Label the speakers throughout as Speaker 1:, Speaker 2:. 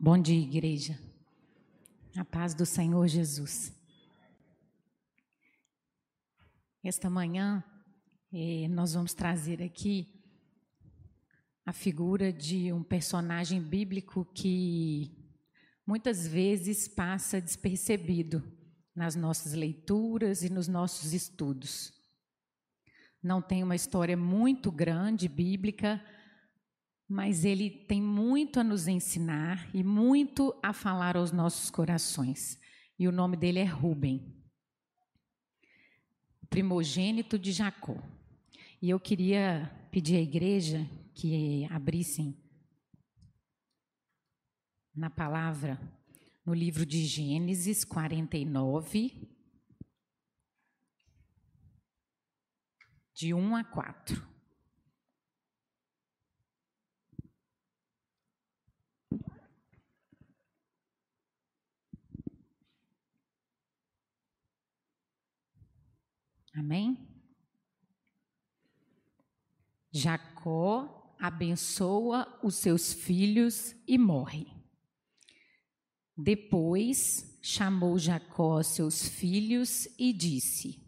Speaker 1: Bom dia, igreja. A paz do Senhor Jesus. Esta manhã, eh, nós vamos trazer aqui a figura de um personagem bíblico que muitas vezes passa despercebido nas nossas leituras e nos nossos estudos. Não tem uma história muito grande bíblica, mas ele tem muito a nos ensinar e muito a falar aos nossos corações. E o nome dele é Rubem, primogênito de Jacó. E eu queria pedir à igreja que abrissem na palavra, no livro de Gênesis 49, de 1 a 4. Amém? Jacó abençoa os seus filhos e morre. Depois chamou Jacó seus filhos e disse: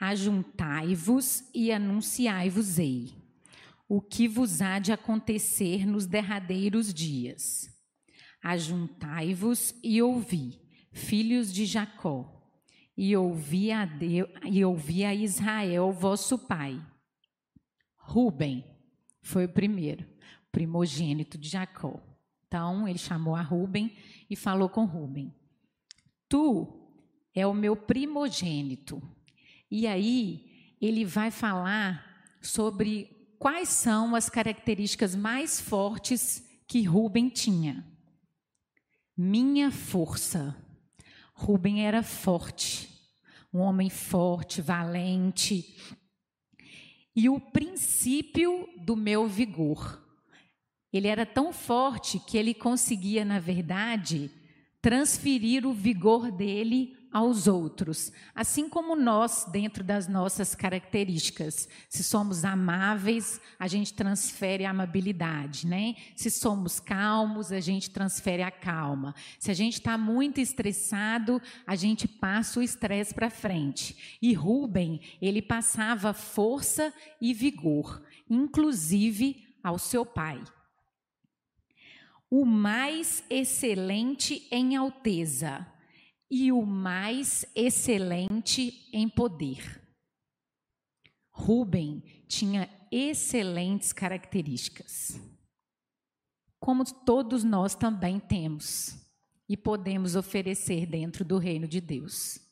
Speaker 1: Ajuntai-vos e anunciai-vos-ei o que vos há de acontecer nos derradeiros dias. Ajuntai-vos e ouvi, filhos de Jacó, e ouvi a, Deus, e ouvi a Israel, vosso pai. Ruben foi o primeiro, primogênito de Jacó. Então, ele chamou a Ruben e falou com Ruben: Tu é o meu primogênito. E aí, ele vai falar sobre quais são as características mais fortes que Ruben tinha. Minha força Rubem era forte, um homem forte, valente. E o princípio do meu vigor. Ele era tão forte que ele conseguia, na verdade, transferir o vigor dele aos outros, assim como nós, dentro das nossas características. Se somos amáveis, a gente transfere a amabilidade, né? Se somos calmos, a gente transfere a calma. Se a gente está muito estressado, a gente passa o estresse para frente. E Rubem, ele passava força e vigor, inclusive ao seu pai. O mais excelente em alteza e o mais excelente em poder. Rubem tinha excelentes características, como todos nós também temos e podemos oferecer dentro do reino de Deus.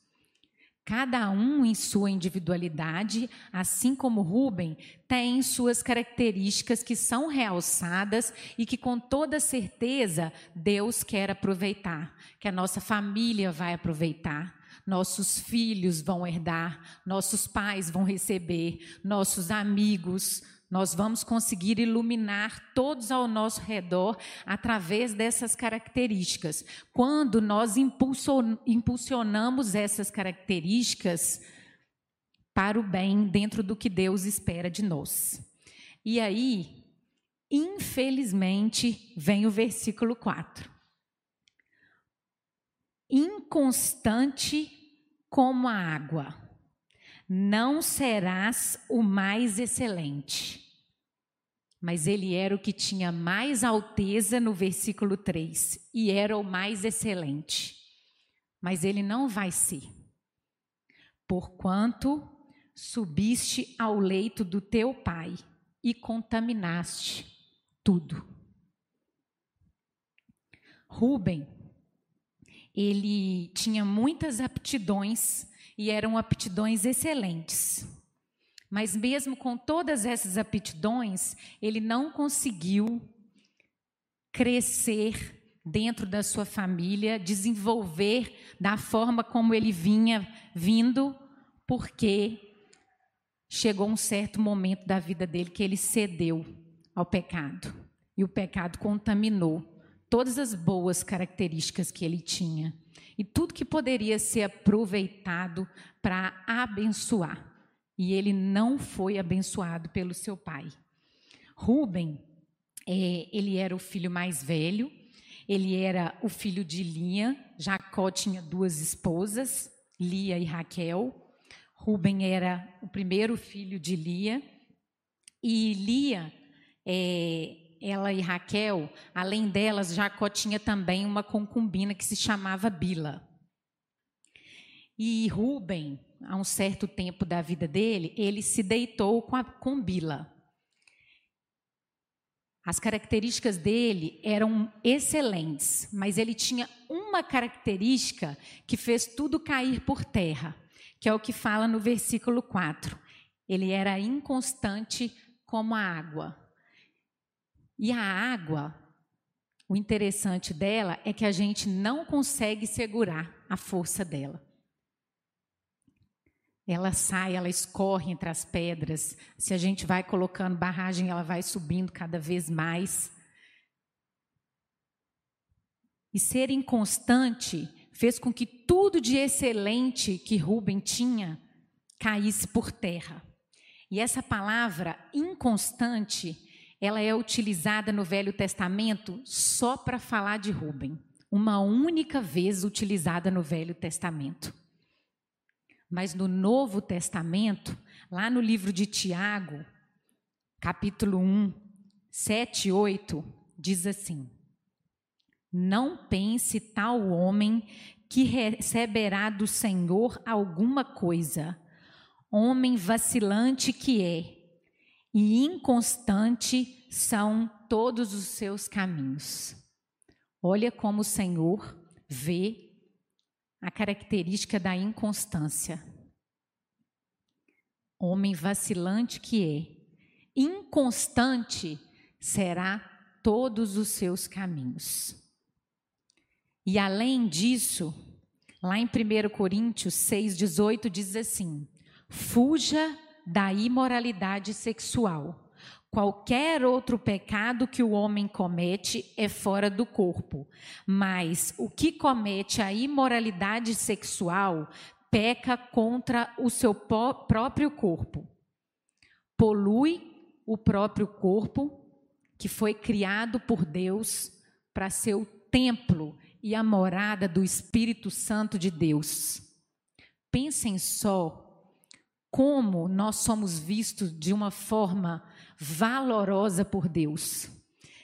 Speaker 1: Cada um em sua individualidade, assim como Rubem, tem suas características que são realçadas e que com toda certeza Deus quer aproveitar, que a nossa família vai aproveitar, nossos filhos vão herdar, nossos pais vão receber, nossos amigos, nós vamos conseguir iluminar todos ao nosso redor através dessas características. Quando nós impulsionamos essas características para o bem dentro do que Deus espera de nós. E aí, infelizmente, vem o versículo 4. Inconstante como a água, não serás o mais excelente mas ele era o que tinha mais alteza no versículo 3 e era o mais excelente. Mas ele não vai ser. Porquanto subiste ao leito do teu pai e contaminaste tudo. Rubem, ele tinha muitas aptidões e eram aptidões excelentes. Mas mesmo com todas essas aptidões, ele não conseguiu crescer dentro da sua família, desenvolver da forma como ele vinha vindo, porque chegou um certo momento da vida dele que ele cedeu ao pecado. E o pecado contaminou todas as boas características que ele tinha e tudo que poderia ser aproveitado para abençoar e ele não foi abençoado pelo seu pai. Rubem, é, ele era o filho mais velho, ele era o filho de Lia. Jacó tinha duas esposas, Lia e Raquel. Ruben era o primeiro filho de Lia. E Lia, é, ela e Raquel, além delas, Jacó tinha também uma concubina que se chamava Bila. E Ruben, há um certo tempo da vida dele, ele se deitou com, a, com Bila. As características dele eram excelentes, mas ele tinha uma característica que fez tudo cair por terra, que é o que fala no versículo 4. Ele era inconstante como a água. E a água, o interessante dela é que a gente não consegue segurar a força dela. Ela sai, ela escorre entre as pedras. Se a gente vai colocando barragem, ela vai subindo cada vez mais. E ser inconstante fez com que tudo de excelente que Rubem tinha caísse por terra. E essa palavra inconstante, ela é utilizada no Velho Testamento só para falar de Rubem. Uma única vez utilizada no Velho Testamento. Mas no Novo Testamento, lá no livro de Tiago, capítulo 1, 7 e 8, diz assim: Não pense tal homem que receberá do Senhor alguma coisa, homem vacilante que é, e inconstante são todos os seus caminhos. Olha como o Senhor vê a característica da inconstância. Homem vacilante que é, inconstante será todos os seus caminhos. E além disso, lá em 1 Coríntios 6,18 diz assim: fuja da imoralidade sexual. Qualquer outro pecado que o homem comete é fora do corpo, mas o que comete a imoralidade sexual peca contra o seu próprio corpo. Polui o próprio corpo, que foi criado por Deus para ser o templo e a morada do Espírito Santo de Deus. Pensem só como nós somos vistos de uma forma valorosa por Deus,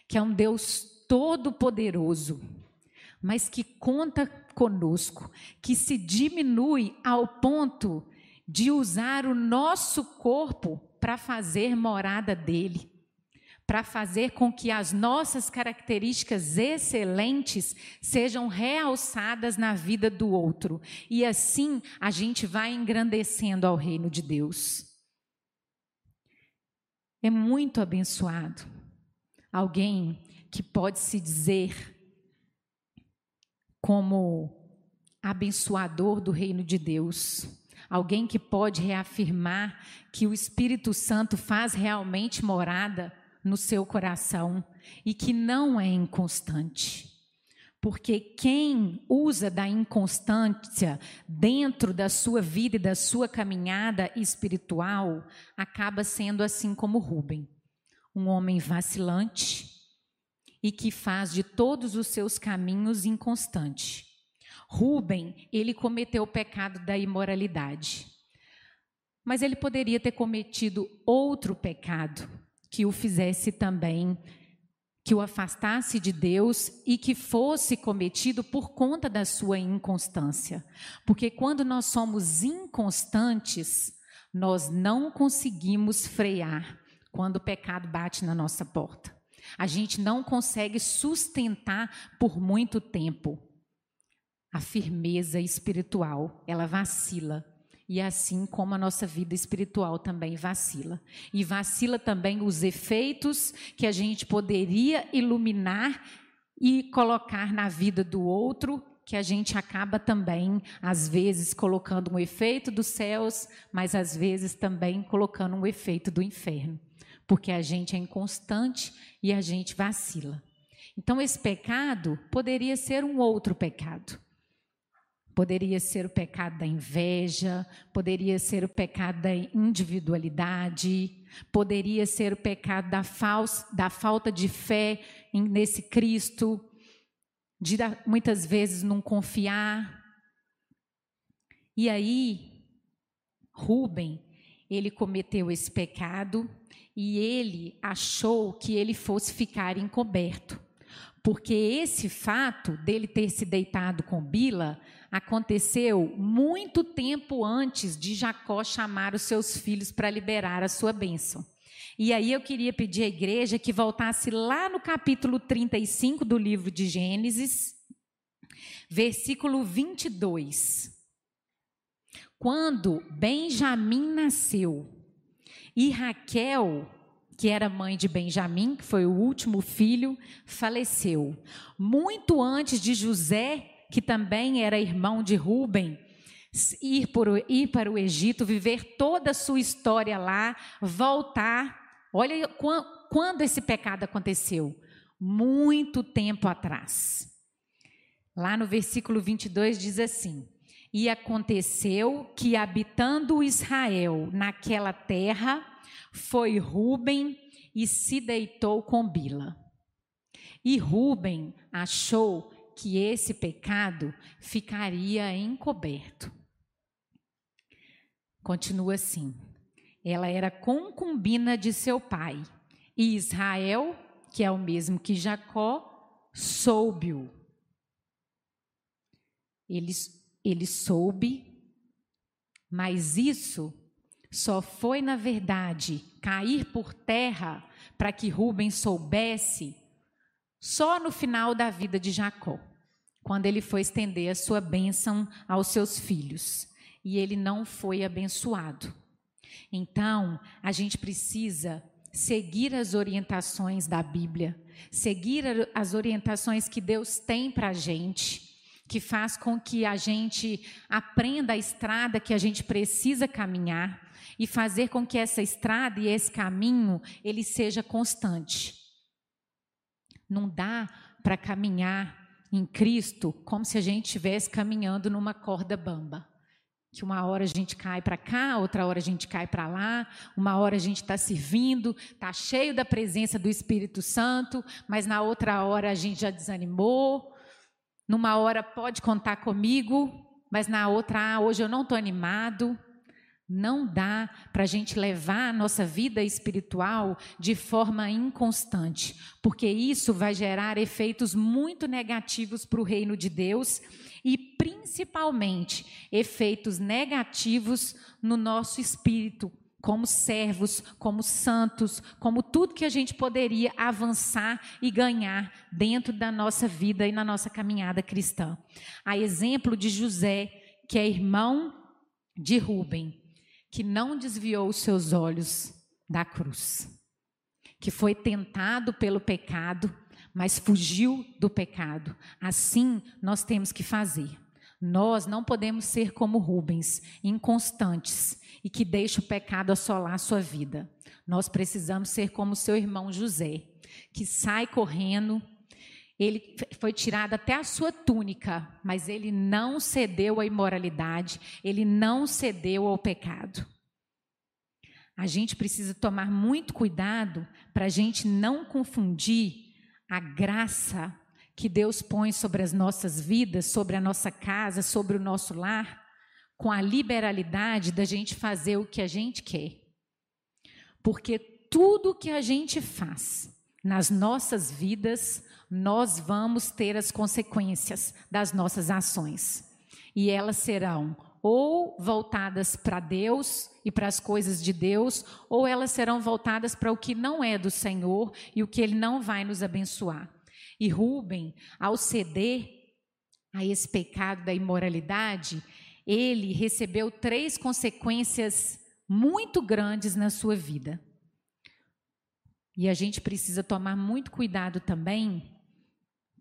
Speaker 1: que é um Deus todo-poderoso, mas que conta conosco, que se diminui ao ponto de usar o nosso corpo para fazer morada dele, para fazer com que as nossas características excelentes sejam realçadas na vida do outro. E assim a gente vai engrandecendo ao reino de Deus é muito abençoado. Alguém que pode se dizer como abençoador do reino de Deus. Alguém que pode reafirmar que o Espírito Santo faz realmente morada no seu coração e que não é inconstante. Porque quem usa da inconstância dentro da sua vida e da sua caminhada espiritual acaba sendo assim como Rubem, um homem vacilante e que faz de todos os seus caminhos inconstante. Rubem, ele cometeu o pecado da imoralidade. Mas ele poderia ter cometido outro pecado que o fizesse também que o afastasse de Deus e que fosse cometido por conta da sua inconstância. Porque quando nós somos inconstantes, nós não conseguimos frear quando o pecado bate na nossa porta. A gente não consegue sustentar por muito tempo. A firmeza espiritual, ela vacila e assim como a nossa vida espiritual também vacila. E vacila também os efeitos que a gente poderia iluminar e colocar na vida do outro, que a gente acaba também, às vezes, colocando um efeito dos céus, mas às vezes também colocando um efeito do inferno. Porque a gente é inconstante e a gente vacila. Então, esse pecado poderia ser um outro pecado. Poderia ser o pecado da inveja, poderia ser o pecado da individualidade, poderia ser o pecado da, falsa, da falta de fé nesse Cristo, de muitas vezes não confiar. E aí, Rubem, ele cometeu esse pecado e ele achou que ele fosse ficar encoberto. Porque esse fato dele ter se deitado com Bila aconteceu muito tempo antes de Jacó chamar os seus filhos para liberar a sua bênção. E aí eu queria pedir à igreja que voltasse lá no capítulo 35 do livro de Gênesis, versículo 22. Quando Benjamim nasceu e Raquel, que era mãe de Benjamim, que foi o último filho, faleceu. Muito antes de José, que também era irmão de Ruben, ir, por, ir para o Egito, viver toda a sua história lá, voltar Olha quando esse pecado aconteceu. Muito tempo atrás. Lá no versículo 22 diz assim: E aconteceu que, habitando Israel naquela terra, foi Ruben e se deitou com Bila. E Ruben achou que esse pecado ficaria encoberto. Continua assim. Ela era concubina de seu pai. E Israel, que é o mesmo que Jacó, soube-o. Ele, ele soube, mas isso só foi, na verdade, cair por terra para que Rubens soubesse só no final da vida de Jacó, quando ele foi estender a sua bênção aos seus filhos. E ele não foi abençoado. Então, a gente precisa seguir as orientações da Bíblia, seguir as orientações que Deus tem para a gente, que faz com que a gente aprenda a estrada que a gente precisa caminhar e fazer com que essa estrada e esse caminho ele seja constante. Não dá para caminhar em Cristo como se a gente estivesse caminhando numa corda bamba que uma hora a gente cai para cá, outra hora a gente cai para lá, uma hora a gente está servindo, está cheio da presença do Espírito Santo, mas na outra hora a gente já desanimou. Numa hora pode contar comigo, mas na outra, ah, hoje eu não estou animado. Não dá para a gente levar a nossa vida espiritual de forma inconstante, porque isso vai gerar efeitos muito negativos para o reino de Deus e principalmente efeitos negativos no nosso espírito, como servos, como santos, como tudo que a gente poderia avançar e ganhar dentro da nossa vida e na nossa caminhada cristã. A exemplo de José, que é irmão de Rubem que não desviou os seus olhos da cruz, que foi tentado pelo pecado, mas fugiu do pecado. Assim nós temos que fazer. Nós não podemos ser como Rubens, inconstantes e que deixa o pecado assolar a sua vida. Nós precisamos ser como seu irmão José, que sai correndo. Ele foi tirado até a sua túnica, mas ele não cedeu à imoralidade, ele não cedeu ao pecado. A gente precisa tomar muito cuidado para a gente não confundir a graça que Deus põe sobre as nossas vidas, sobre a nossa casa, sobre o nosso lar, com a liberalidade da gente fazer o que a gente quer. Porque tudo que a gente faz nas nossas vidas, nós vamos ter as consequências das nossas ações. E elas serão ou voltadas para Deus e para as coisas de Deus, ou elas serão voltadas para o que não é do Senhor e o que Ele não vai nos abençoar. E Rubem, ao ceder a esse pecado da imoralidade, ele recebeu três consequências muito grandes na sua vida. E a gente precisa tomar muito cuidado também,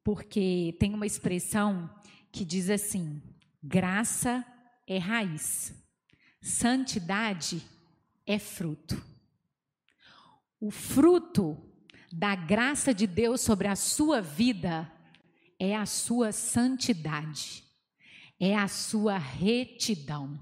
Speaker 1: porque tem uma expressão que diz assim: graça é raiz, santidade é fruto. O fruto da graça de Deus sobre a sua vida é a sua santidade, é a sua retidão.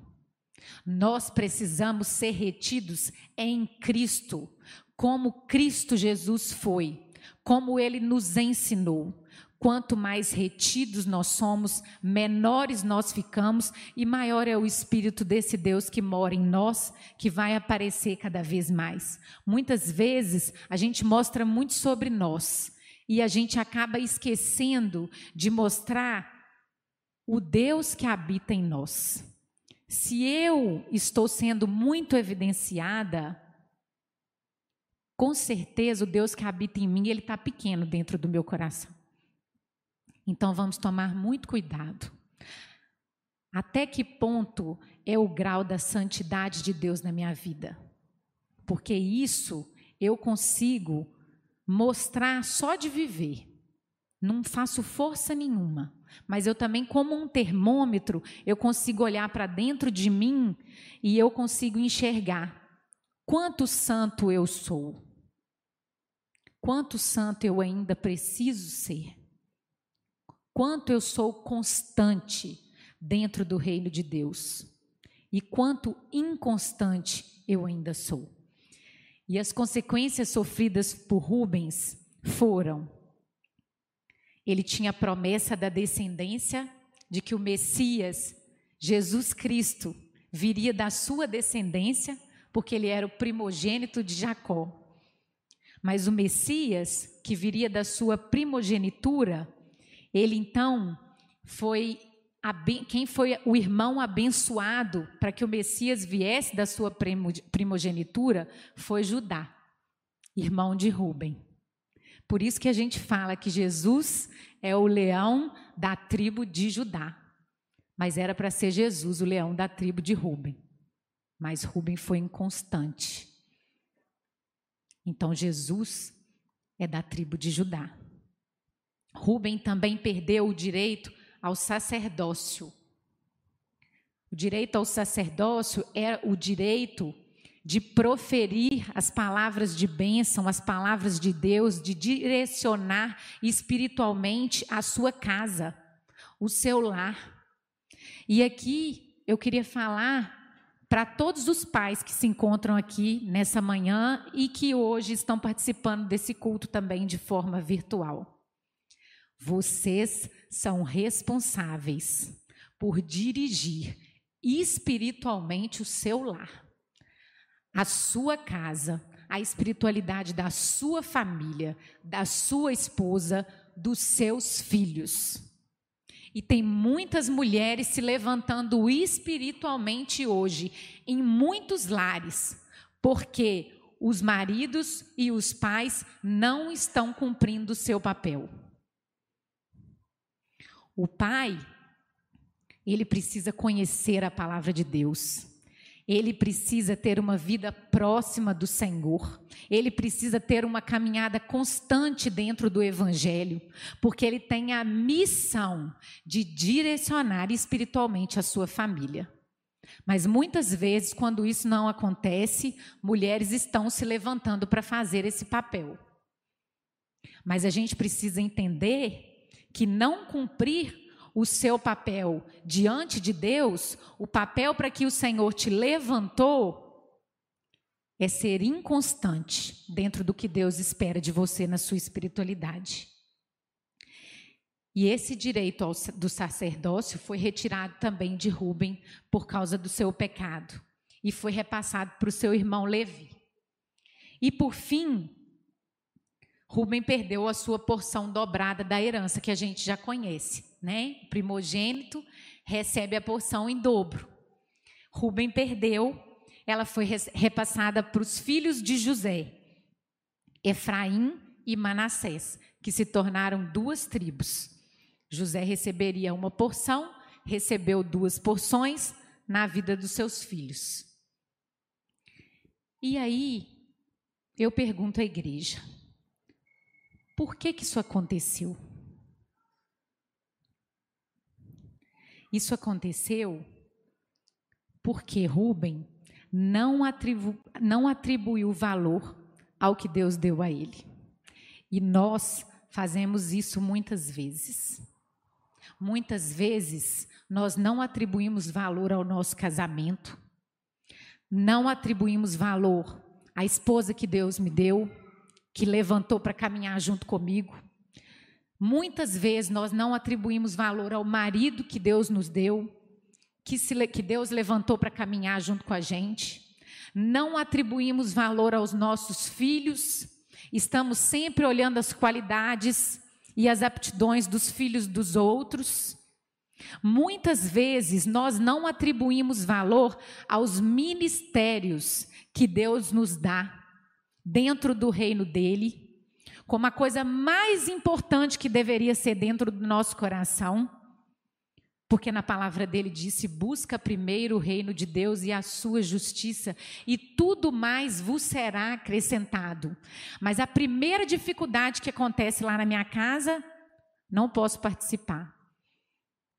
Speaker 1: Nós precisamos ser retidos em Cristo, como Cristo Jesus foi, como ele nos ensinou, Quanto mais retidos nós somos, menores nós ficamos e maior é o espírito desse Deus que mora em nós, que vai aparecer cada vez mais. Muitas vezes a gente mostra muito sobre nós e a gente acaba esquecendo de mostrar o Deus que habita em nós. Se eu estou sendo muito evidenciada, com certeza o Deus que habita em mim, ele está pequeno dentro do meu coração. Então vamos tomar muito cuidado. Até que ponto é o grau da santidade de Deus na minha vida? Porque isso eu consigo mostrar só de viver. Não faço força nenhuma, mas eu também, como um termômetro, eu consigo olhar para dentro de mim e eu consigo enxergar quanto santo eu sou, quanto santo eu ainda preciso ser quanto eu sou constante dentro do reino de Deus e quanto inconstante eu ainda sou. E as consequências sofridas por Rubens foram: ele tinha a promessa da descendência, de que o Messias, Jesus Cristo, viria da sua descendência, porque ele era o primogênito de Jacó. Mas o Messias, que viria da sua primogenitura, ele então foi quem foi o irmão abençoado para que o Messias viesse da sua primogenitura foi Judá, irmão de Ruben. Por isso que a gente fala que Jesus é o leão da tribo de Judá. Mas era para ser Jesus, o leão da tribo de Ruben. Mas Ruben foi inconstante. Então Jesus é da tribo de Judá. Rubem também perdeu o direito ao sacerdócio. O direito ao sacerdócio é o direito de proferir as palavras de bênção, as palavras de Deus, de direcionar espiritualmente a sua casa, o seu lar. E aqui eu queria falar para todos os pais que se encontram aqui nessa manhã e que hoje estão participando desse culto também de forma virtual. Vocês são responsáveis por dirigir espiritualmente o seu lar, a sua casa, a espiritualidade da sua família, da sua esposa, dos seus filhos. E tem muitas mulheres se levantando espiritualmente hoje, em muitos lares, porque os maridos e os pais não estão cumprindo o seu papel. O pai, ele precisa conhecer a palavra de Deus. Ele precisa ter uma vida próxima do Senhor. Ele precisa ter uma caminhada constante dentro do Evangelho, porque ele tem a missão de direcionar espiritualmente a sua família. Mas muitas vezes, quando isso não acontece, mulheres estão se levantando para fazer esse papel. Mas a gente precisa entender que não cumprir o seu papel diante de Deus, o papel para que o Senhor te levantou, é ser inconstante dentro do que Deus espera de você na sua espiritualidade. E esse direito ao, do sacerdócio foi retirado também de Rubem por causa do seu pecado e foi repassado para o seu irmão Levi. E por fim, Rubem perdeu a sua porção dobrada da herança, que a gente já conhece, né? O primogênito recebe a porção em dobro. Rubem perdeu, ela foi repassada para os filhos de José, Efraim e Manassés, que se tornaram duas tribos. José receberia uma porção, recebeu duas porções na vida dos seus filhos. E aí, eu pergunto à igreja: por que, que isso aconteceu? Isso aconteceu porque Rubem não, atribu não atribuiu valor ao que Deus deu a ele. E nós fazemos isso muitas vezes. Muitas vezes nós não atribuímos valor ao nosso casamento, não atribuímos valor à esposa que Deus me deu, que levantou para caminhar junto comigo. Muitas vezes nós não atribuímos valor ao marido que Deus nos deu, que, se, que Deus levantou para caminhar junto com a gente. Não atribuímos valor aos nossos filhos, estamos sempre olhando as qualidades e as aptidões dos filhos dos outros. Muitas vezes nós não atribuímos valor aos ministérios que Deus nos dá dentro do reino dele, como a coisa mais importante que deveria ser dentro do nosso coração. Porque na palavra dele disse: busca primeiro o reino de Deus e a sua justiça, e tudo mais vos será acrescentado. Mas a primeira dificuldade que acontece lá na minha casa, não posso participar,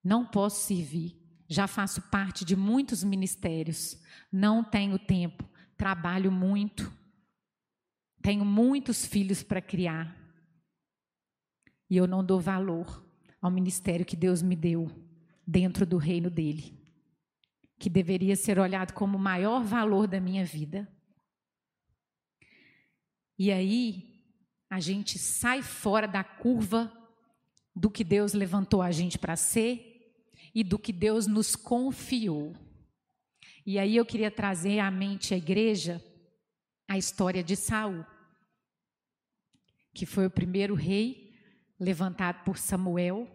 Speaker 1: não posso servir. Já faço parte de muitos ministérios, não tenho tempo, trabalho muito, tenho muitos filhos para criar, e eu não dou valor ao ministério que Deus me deu dentro do reino dele, que deveria ser olhado como o maior valor da minha vida. E aí, a gente sai fora da curva do que Deus levantou a gente para ser e do que Deus nos confiou. E aí eu queria trazer à mente a igreja a história de Saul, que foi o primeiro rei levantado por Samuel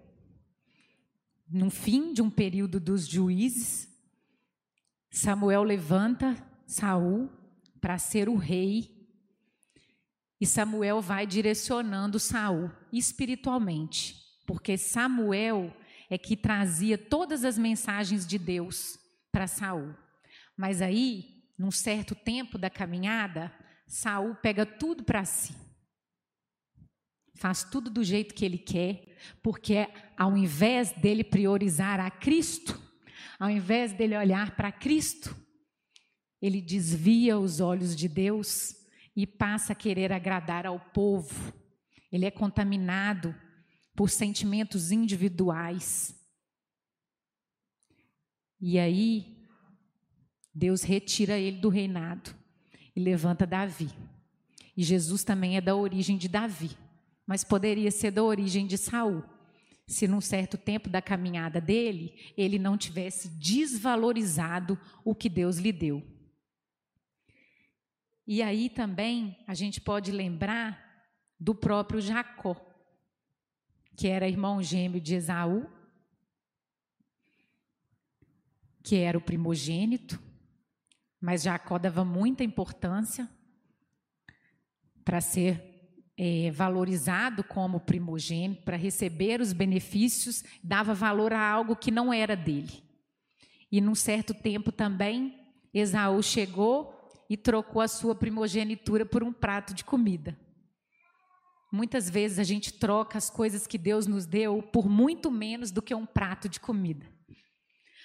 Speaker 1: no fim de um período dos juízes, Samuel levanta Saul para ser o rei. E Samuel vai direcionando Saul espiritualmente, porque Samuel é que trazia todas as mensagens de Deus para Saul. Mas aí, num certo tempo da caminhada, Saul pega tudo para si faz tudo do jeito que ele quer, porque ao invés dele priorizar a Cristo, ao invés dele olhar para Cristo, ele desvia os olhos de Deus e passa a querer agradar ao povo. Ele é contaminado por sentimentos individuais. E aí, Deus retira ele do reinado e levanta Davi. E Jesus também é da origem de Davi mas poderia ser da origem de Saul. Se num certo tempo da caminhada dele, ele não tivesse desvalorizado o que Deus lhe deu. E aí também a gente pode lembrar do próprio Jacó, que era irmão gêmeo de Esaú, que era o primogênito, mas Jacó dava muita importância para ser é, valorizado como primogênito, para receber os benefícios, dava valor a algo que não era dele. E num certo tempo também, Esaú chegou e trocou a sua primogenitura por um prato de comida. Muitas vezes a gente troca as coisas que Deus nos deu por muito menos do que um prato de comida.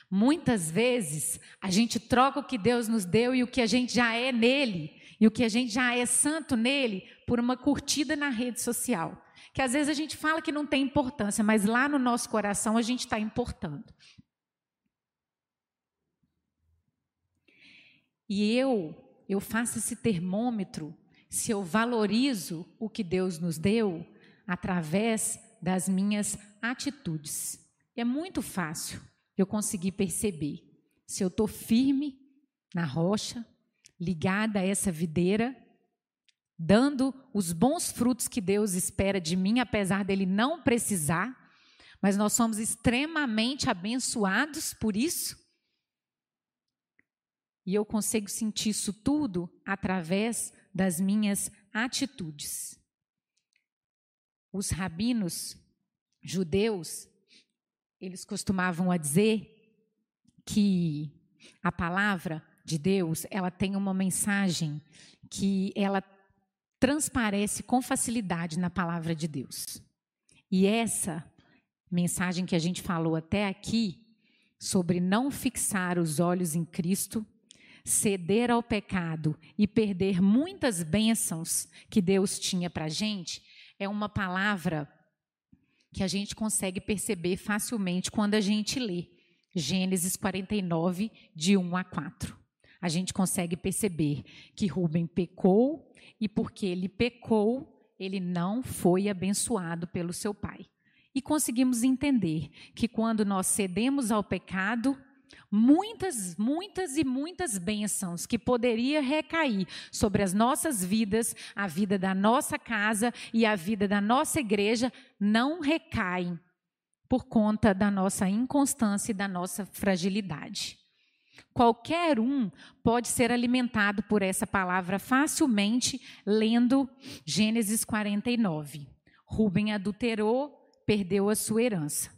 Speaker 1: Muitas vezes a gente troca o que Deus nos deu e o que a gente já é nele e o que a gente já é santo nele por uma curtida na rede social. Que às vezes a gente fala que não tem importância, mas lá no nosso coração a gente está importando. E eu, eu faço esse termômetro se eu valorizo o que Deus nos deu através das minhas atitudes. É muito fácil eu conseguir perceber se eu estou firme na rocha, ligada a essa videira, dando os bons frutos que Deus espera de mim, apesar dele não precisar, mas nós somos extremamente abençoados por isso. E eu consigo sentir isso tudo através das minhas atitudes. Os rabinos judeus, eles costumavam a dizer que a palavra de Deus, ela tem uma mensagem que ela transparece com facilidade na palavra de Deus. E essa mensagem que a gente falou até aqui, sobre não fixar os olhos em Cristo, ceder ao pecado e perder muitas bênçãos que Deus tinha para a gente, é uma palavra que a gente consegue perceber facilmente quando a gente lê Gênesis 49, de 1 a 4 a gente consegue perceber que Rubem pecou e porque ele pecou, ele não foi abençoado pelo seu pai. E conseguimos entender que quando nós cedemos ao pecado, muitas, muitas e muitas bênçãos que poderia recair sobre as nossas vidas, a vida da nossa casa e a vida da nossa igreja, não recaem por conta da nossa inconstância e da nossa fragilidade. Qualquer um pode ser alimentado por essa palavra facilmente lendo Gênesis 49. Rubem adulterou, perdeu a sua herança.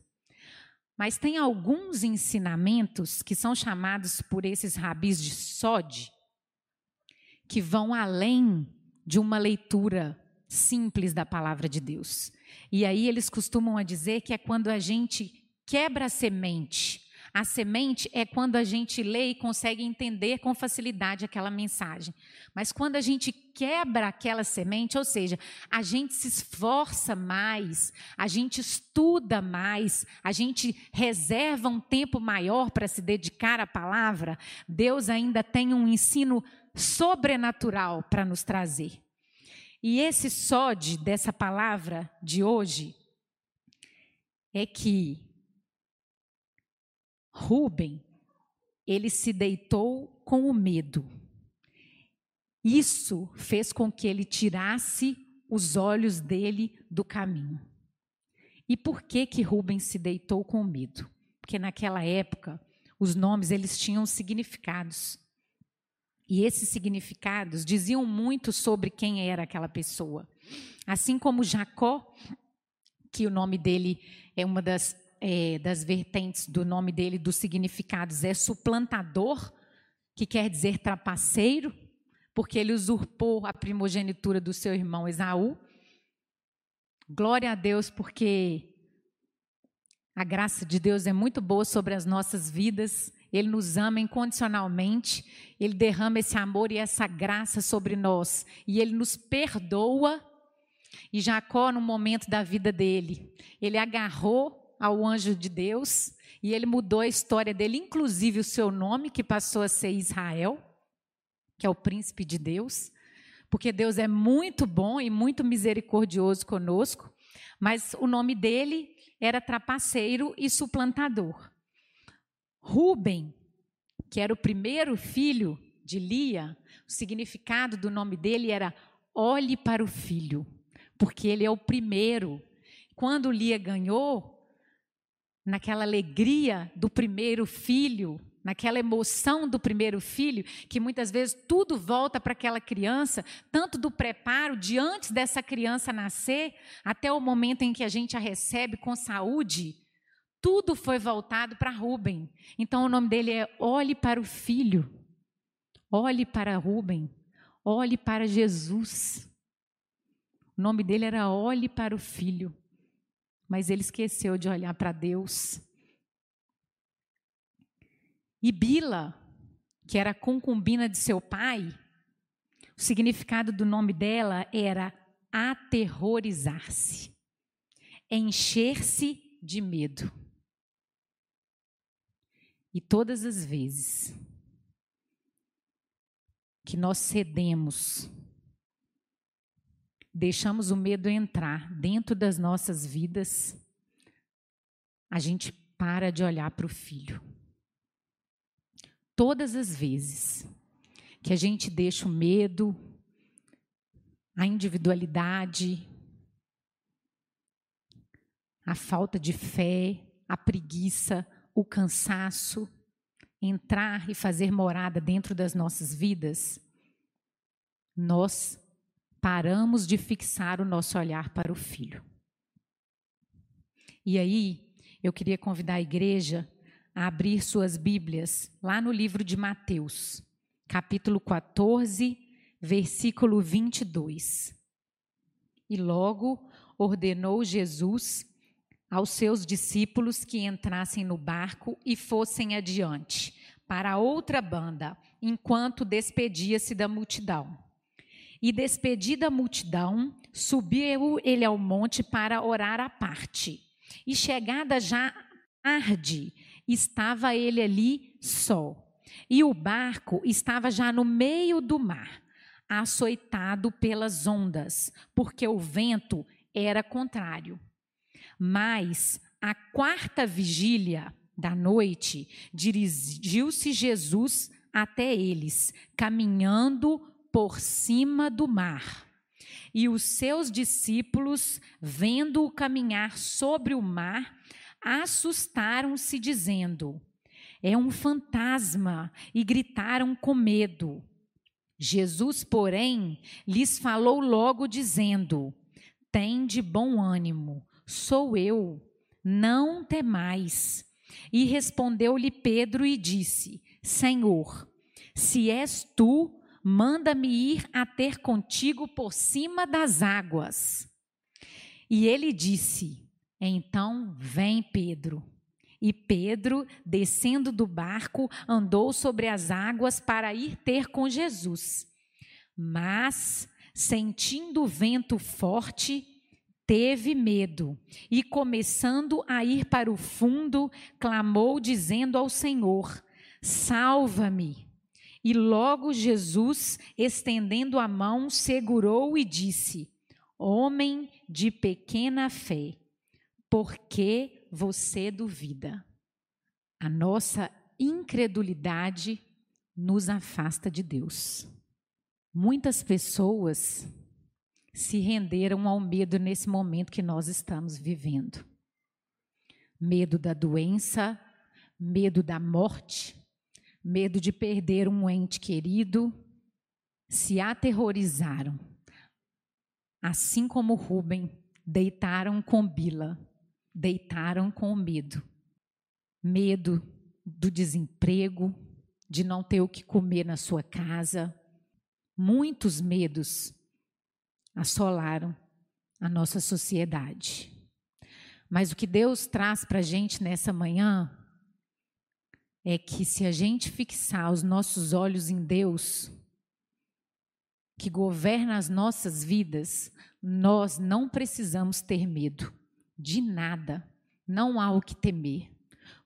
Speaker 1: Mas tem alguns ensinamentos que são chamados por esses rabis de Sod, que vão além de uma leitura simples da palavra de Deus. E aí eles costumam dizer que é quando a gente quebra a semente. A semente é quando a gente lê e consegue entender com facilidade aquela mensagem. Mas quando a gente quebra aquela semente, ou seja, a gente se esforça mais, a gente estuda mais, a gente reserva um tempo maior para se dedicar à palavra, Deus ainda tem um ensino sobrenatural para nos trazer. E esse sode dessa palavra de hoje é que Rubem, ele se deitou com o medo. Isso fez com que ele tirasse os olhos dele do caminho. E por que que Rubem se deitou com medo? Porque naquela época os nomes eles tinham significados. E esses significados diziam muito sobre quem era aquela pessoa. Assim como Jacó, que o nome dele é uma das, é, das vertentes do nome dele, dos significados, é suplantador, que quer dizer trapaceiro, porque ele usurpou a primogenitura do seu irmão Esaú. Glória a Deus, porque a graça de Deus é muito boa sobre as nossas vidas ele nos ama incondicionalmente, Ele derrama esse amor e essa graça sobre nós, e Ele nos perdoa. E Jacó, no momento da vida dele, ele agarrou ao anjo de Deus e ele mudou a história dele, inclusive o seu nome, que passou a ser Israel, que é o príncipe de Deus, porque Deus é muito bom e muito misericordioso conosco, mas o nome dele era trapaceiro e suplantador. Ruben, que era o primeiro filho de Lia, o significado do nome dele era olhe para o filho, porque ele é o primeiro. Quando Lia ganhou, naquela alegria do primeiro filho, naquela emoção do primeiro filho, que muitas vezes tudo volta para aquela criança, tanto do preparo de antes dessa criança nascer, até o momento em que a gente a recebe com saúde, tudo foi voltado para Rubem. Então o nome dele é Olhe para o Filho. Olhe para Rubem. Olhe para Jesus. O nome dele era Olhe para o Filho. Mas ele esqueceu de olhar para Deus. E Bila, que era concubina de seu pai, o significado do nome dela era aterrorizar-se, encher-se de medo. E todas as vezes que nós cedemos, deixamos o medo entrar dentro das nossas vidas, a gente para de olhar para o filho. Todas as vezes que a gente deixa o medo, a individualidade, a falta de fé, a preguiça, o cansaço, entrar e fazer morada dentro das nossas vidas, nós paramos de fixar o nosso olhar para o Filho. E aí, eu queria convidar a igreja a abrir suas Bíblias lá no livro de Mateus, capítulo 14, versículo 22. E logo ordenou Jesus aos seus discípulos que entrassem no barco e fossem adiante, para outra banda, enquanto despedia-se da multidão. E despedida a multidão, subiu ele ao monte para orar à parte. E chegada já tarde, estava ele ali só. E o barco estava já no meio do mar, açoitado pelas ondas, porque o vento era contrário. Mas a quarta vigília da noite, dirigiu-se Jesus até eles, caminhando por cima do mar. E os seus discípulos, vendo-o caminhar sobre o mar, assustaram-se, dizendo: É um fantasma, e gritaram com medo. Jesus, porém, lhes falou logo, dizendo: Tem de bom ânimo, sou eu, não temais. E respondeu-lhe Pedro e disse: Senhor, se és tu, manda-me ir a ter contigo por cima das águas. E ele disse: Então vem Pedro. E Pedro, descendo do barco, andou sobre as águas para ir ter com Jesus. Mas, sentindo o vento forte, teve medo e, começando a ir para o fundo, clamou, dizendo ao Senhor: Salva-me. E logo Jesus, estendendo a mão, segurou e disse: Homem de pequena fé, por que você duvida? A nossa incredulidade nos afasta de Deus. Muitas pessoas se renderam ao medo nesse momento que nós estamos vivendo. Medo da doença, medo da morte, medo de perder um ente querido, se aterrorizaram. Assim como Rubem, deitaram com Bila, deitaram com medo. Medo do desemprego, de não ter o que comer na sua casa. Muitos medos assolaram a nossa sociedade. Mas o que Deus traz para a gente nessa manhã é que se a gente fixar os nossos olhos em Deus, que governa as nossas vidas, nós não precisamos ter medo de nada. Não há o que temer.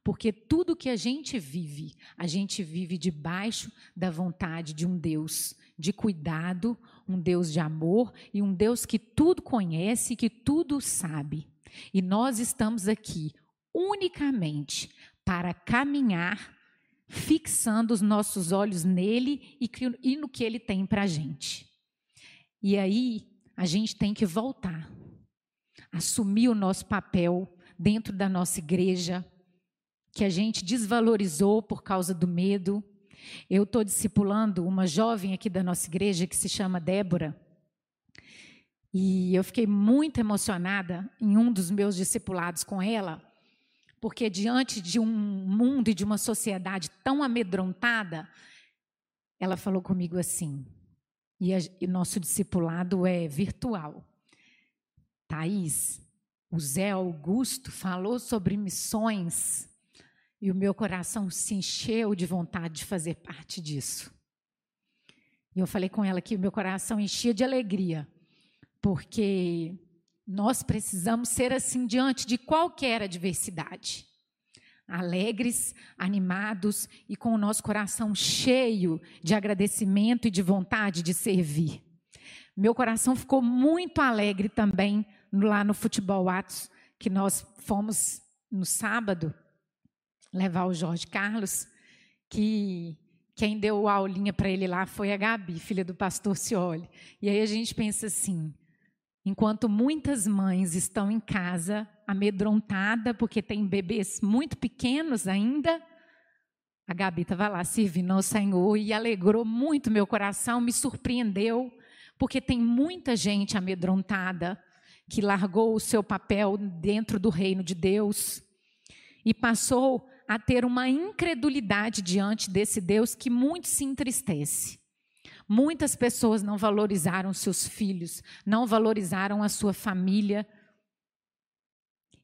Speaker 1: Porque tudo que a gente vive, a gente vive debaixo da vontade de um Deus de cuidado, um Deus de amor e um Deus que tudo conhece, que tudo sabe. E nós estamos aqui unicamente para caminhar fixando os nossos olhos nele e, no que ele tem para a gente. E aí a gente tem que voltar, assumir o nosso papel dentro da nossa igreja, que a gente desvalorizou por causa do medo. Eu estou discipulando uma jovem aqui da nossa igreja que se chama Débora. E eu fiquei muito emocionada em um dos meus discipulados com ela, porque diante de um mundo e de uma sociedade tão amedrontada, ela falou comigo assim, e, a, e nosso discipulado é virtual. Thaís, o Zé Augusto falou sobre missões e o meu coração se encheu de vontade de fazer parte disso. E eu falei com ela que o meu coração enchia de alegria, porque nós precisamos ser assim diante de qualquer adversidade. Alegres, animados e com o nosso coração cheio de agradecimento e de vontade de servir. Meu coração ficou muito alegre também lá no Futebol Atos, que nós fomos no sábado levar o Jorge Carlos, que quem deu a aulinha para ele lá foi a Gabi, filha do pastor Cioli. E aí a gente pensa assim: Enquanto muitas mães estão em casa amedrontada porque tem bebês muito pequenos ainda, a Gabi estava lá servindo ao Senhor e alegrou muito meu coração, me surpreendeu, porque tem muita gente amedrontada que largou o seu papel dentro do reino de Deus e passou a ter uma incredulidade diante desse Deus que muito se entristece. Muitas pessoas não valorizaram seus filhos, não valorizaram a sua família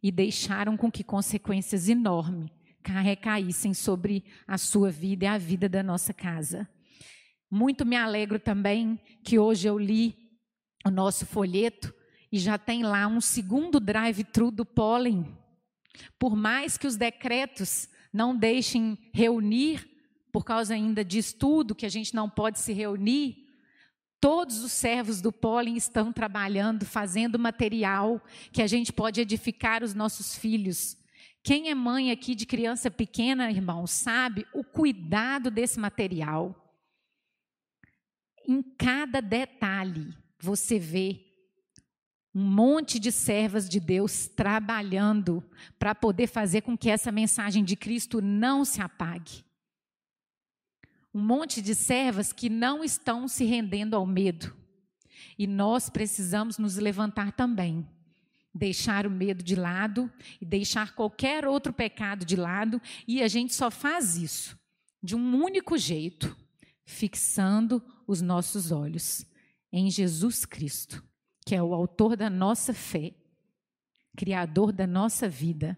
Speaker 1: e deixaram com que consequências enormes recaíssem sobre a sua vida e a vida da nossa casa. Muito me alegro também que hoje eu li o nosso folheto e já tem lá um segundo drive-thru do pólen. Por mais que os decretos não deixem reunir por causa ainda de estudo, que a gente não pode se reunir, Todos os servos do pólen estão trabalhando, fazendo material que a gente pode edificar os nossos filhos. Quem é mãe aqui de criança pequena, irmão, sabe o cuidado desse material. Em cada detalhe, você vê um monte de servas de Deus trabalhando para poder fazer com que essa mensagem de Cristo não se apague um monte de servas que não estão se rendendo ao medo. E nós precisamos nos levantar também. Deixar o medo de lado e deixar qualquer outro pecado de lado, e a gente só faz isso de um único jeito, fixando os nossos olhos em Jesus Cristo, que é o autor da nossa fé, criador da nossa vida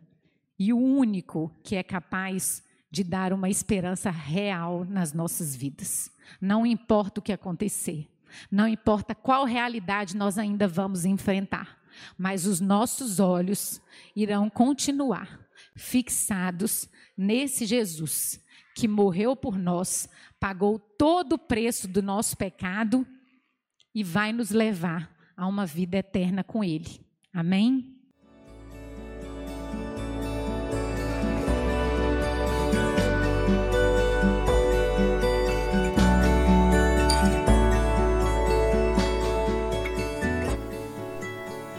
Speaker 1: e o único que é capaz de dar uma esperança real nas nossas vidas. Não importa o que acontecer, não importa qual realidade nós ainda vamos enfrentar, mas os nossos olhos irão continuar fixados nesse Jesus que morreu por nós, pagou todo o preço do nosso pecado e vai nos levar a uma vida eterna com Ele. Amém?